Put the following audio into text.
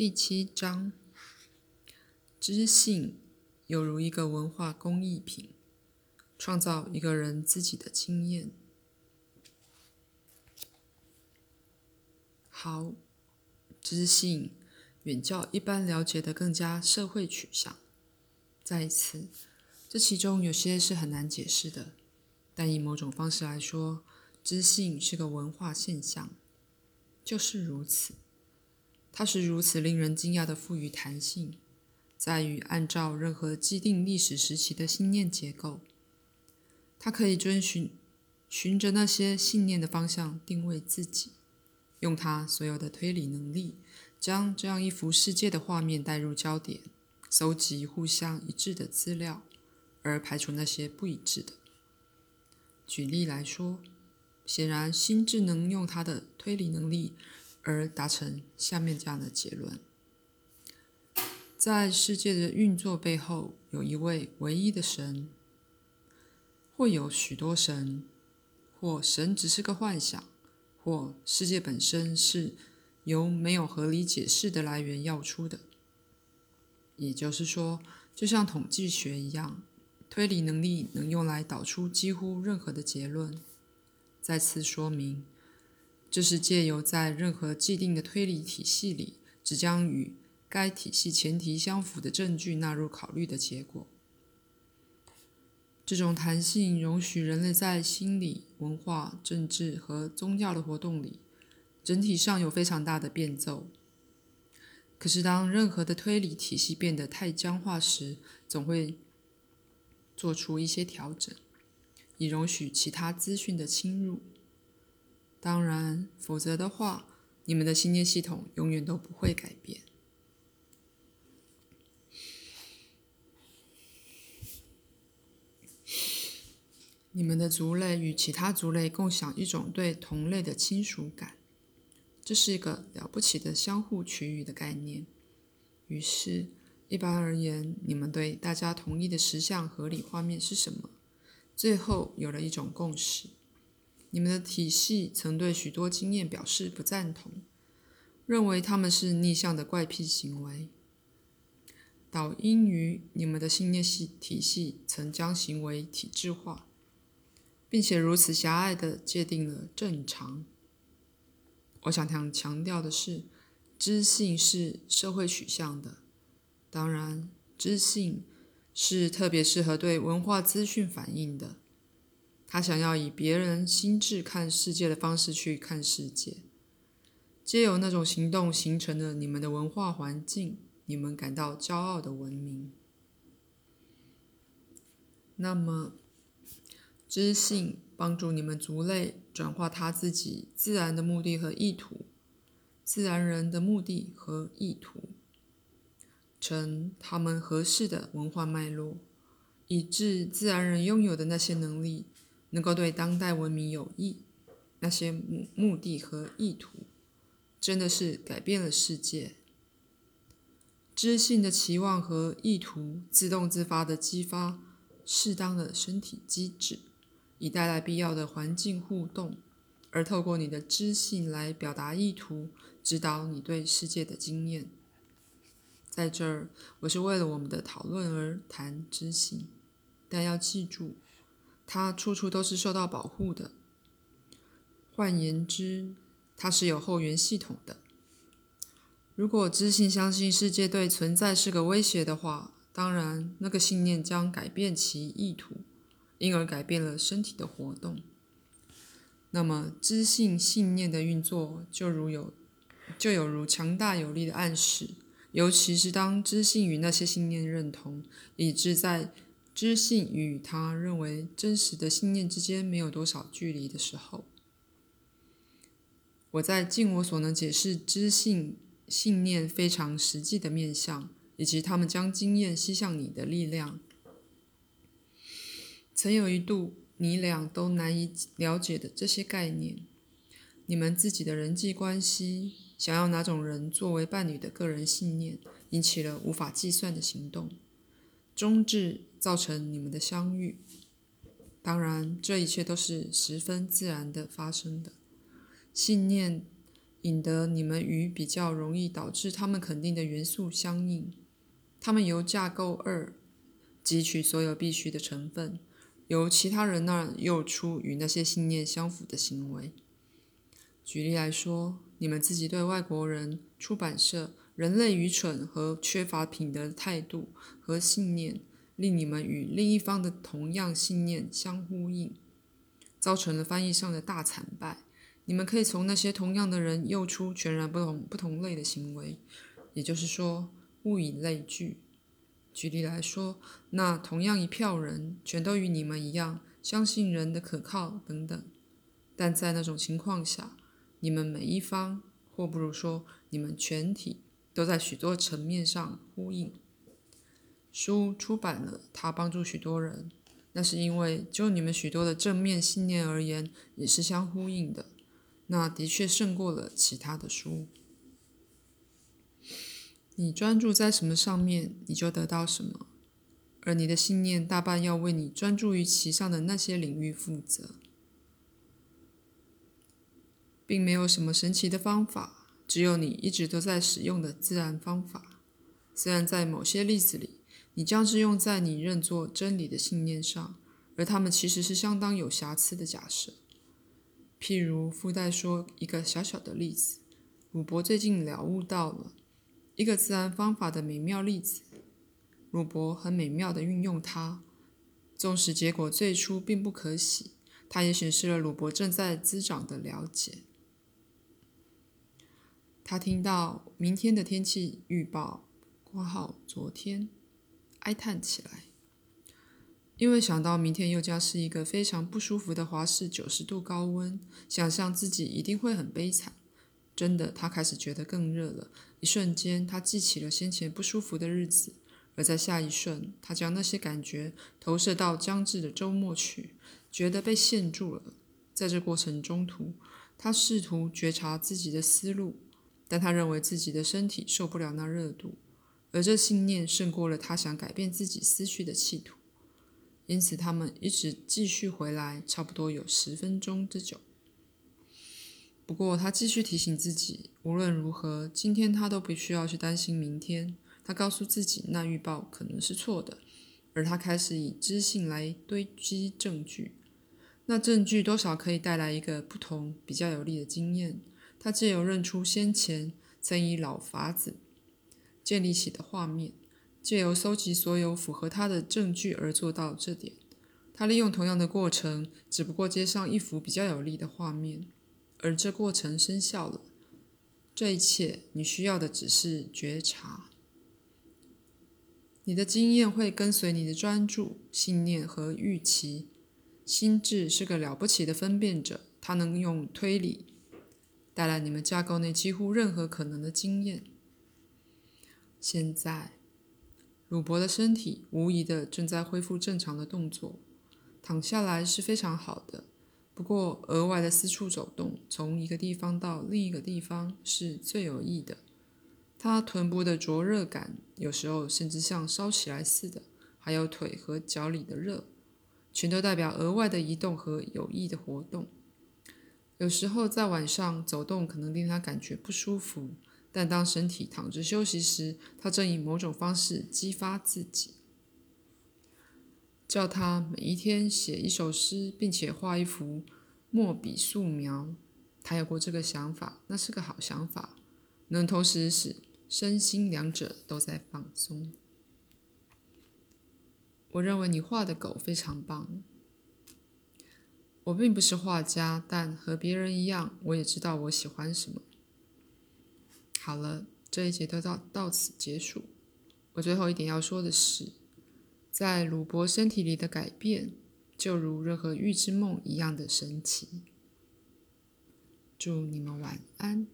第七章，知性犹如一个文化工艺品，创造一个人自己的经验。好，知性远较一般了解的更加社会取向。再一次，这其中有些是很难解释的，但以某种方式来说，知性是个文化现象，就是如此。它是如此令人惊讶的富于弹性，在于按照任何既定历史时期的信念结构，它可以遵循循着那些信念的方向定位自己，用它所有的推理能力，将这样一幅世界的画面带入焦点，搜集互相一致的资料，而排除那些不一致的。举例来说，显然心智能用它的推理能力。而达成下面这样的结论：在世界的运作背后，有一位唯一的神，或有许多神，或神只是个幻想，或世界本身是由没有合理解释的来源要出的。也就是说，就像统计学一样，推理能力能用来导出几乎任何的结论。再次说明。这是借由在任何既定的推理体系里，只将与该体系前提相符的证据纳入考虑的结果。这种弹性容许人类在心理、文化、政治和宗教的活动里，整体上有非常大的变奏。可是，当任何的推理体系变得太僵化时，总会做出一些调整，以容许其他资讯的侵入。当然，否则的话，你们的信念系统永远都不会改变。你们的族类与其他族类共享一种对同类的亲属感，这是一个了不起的相互取予的概念。于是，一般而言，你们对大家同意的实相合理画面是什么？最后有了一种共识。你们的体系曾对许多经验表示不赞同，认为他们是逆向的怪癖行为。导因于你们的信念系体系曾将行为体制化，并且如此狭隘的界定了正常。我想强强调的是，知性是社会取向的，当然，知性是特别适合对文化资讯反应的。他想要以别人心智看世界的方式去看世界，皆由那种行动形成了你们的文化环境，你们感到骄傲的文明。那么，知性帮助你们族类转化他自己自然的目的和意图，自然人的目的和意图，成他们合适的文化脉络，以致自然人拥有的那些能力。能够对当代文明有益，那些目目的和意图，真的是改变了世界。知性的期望和意图自动自发地激发适当的身体机制，以带来必要的环境互动，而透过你的知性来表达意图，指导你对世界的经验。在这儿，我是为了我们的讨论而谈知性，但要记住。它处处都是受到保护的。换言之，它是有后援系统的。如果知性相信世界对存在是个威胁的话，当然，那个信念将改变其意图，因而改变了身体的活动。那么，知性信念的运作就如有，就有如强大有力的暗示，尤其是当知性与那些信念认同，以致在。知性与他认为真实的信念之间没有多少距离的时候，我在尽我所能解释知性信念非常实际的面相，以及他们将经验吸向你的力量。曾有一度，你俩都难以了解的这些概念，你们自己的人际关系，想要哪种人作为伴侣的个人信念，引起了无法计算的行动。终至造成你们的相遇，当然，这一切都是十分自然的发生的。信念引得你们与比较容易导致他们肯定的元素相应。他们由架构二汲取所有必须的成分，由其他人那儿诱出与那些信念相符的行为。举例来说，你们自己对外国人、出版社、人类愚蠢和缺乏品德的态度和信念，令你们与另一方的同样信念相呼应，造成了翻译上的大惨败。你们可以从那些同样的人诱出全然不同不同类的行为，也就是说。物以类聚。举例来说，那同样一票人全都与你们一样相信人的可靠等等，但在那种情况下，你们每一方，或不如说你们全体，都在许多层面上呼应。书出版了，它帮助许多人，那是因为就你们许多的正面信念而言，也是相呼应的。那的确胜过了其他的书。你专注在什么上面，你就得到什么，而你的信念大半要为你专注于其上的那些领域负责，并没有什么神奇的方法，只有你一直都在使用的自然方法。虽然在某些例子里，你将之用在你认作真理的信念上，而它们其实是相当有瑕疵的假设。譬如附带说一个小小的例子，鲁伯最近了悟到了。一个自然方法的美妙例子，鲁伯很美妙的运用它，纵使结果最初并不可喜，它也显示了鲁伯正在滋长的了解。他听到明天的天气预报，括号昨天，哀叹起来，因为想到明天又将是一个非常不舒服的华氏九十度高温，想象自己一定会很悲惨。真的，他开始觉得更热了。一瞬间，他记起了先前不舒服的日子，而在下一瞬，他将那些感觉投射到将至的周末去，觉得被限住了。在这过程中途，他试图觉察自己的思路，但他认为自己的身体受不了那热度，而这信念胜过了他想改变自己思绪的企图。因此，他们一直继续回来，差不多有十分钟之久。不过，他继续提醒自己，无论如何，今天他都不需要去担心明天。他告诉自己，那预报可能是错的，而他开始以知性来堆积证据。那证据多少可以带来一个不同、比较有利的经验。他借由认出先前曾以老法子建立起的画面，借由搜集所有符合他的证据而做到这点。他利用同样的过程，只不过接上一幅比较有力的画面。而这过程生效了。这一切，你需要的只是觉察。你的经验会跟随你的专注、信念和预期。心智是个了不起的分辨者，它能用推理带来你们架构内几乎任何可能的经验。现在，鲁伯的身体无疑的正在恢复正常的动作，躺下来是非常好的。不过，额外的四处走动，从一个地方到另一个地方是最有益的。他臀部的灼热感，有时候甚至像烧起来似的，还有腿和脚里的热，全都代表额外的移动和有益的活动。有时候在晚上走动可能令他感觉不舒服，但当身体躺着休息时，他正以某种方式激发自己。叫他每一天写一首诗，并且画一幅墨笔素描。他有过这个想法，那是个好想法，能同时使身心两者都在放松。我认为你画的狗非常棒。我并不是画家，但和别人一样，我也知道我喜欢什么。好了，这一节都到到此结束。我最后一点要说的是。在鲁伯身体里的改变，就如任何预知梦一样的神奇。祝你们晚安。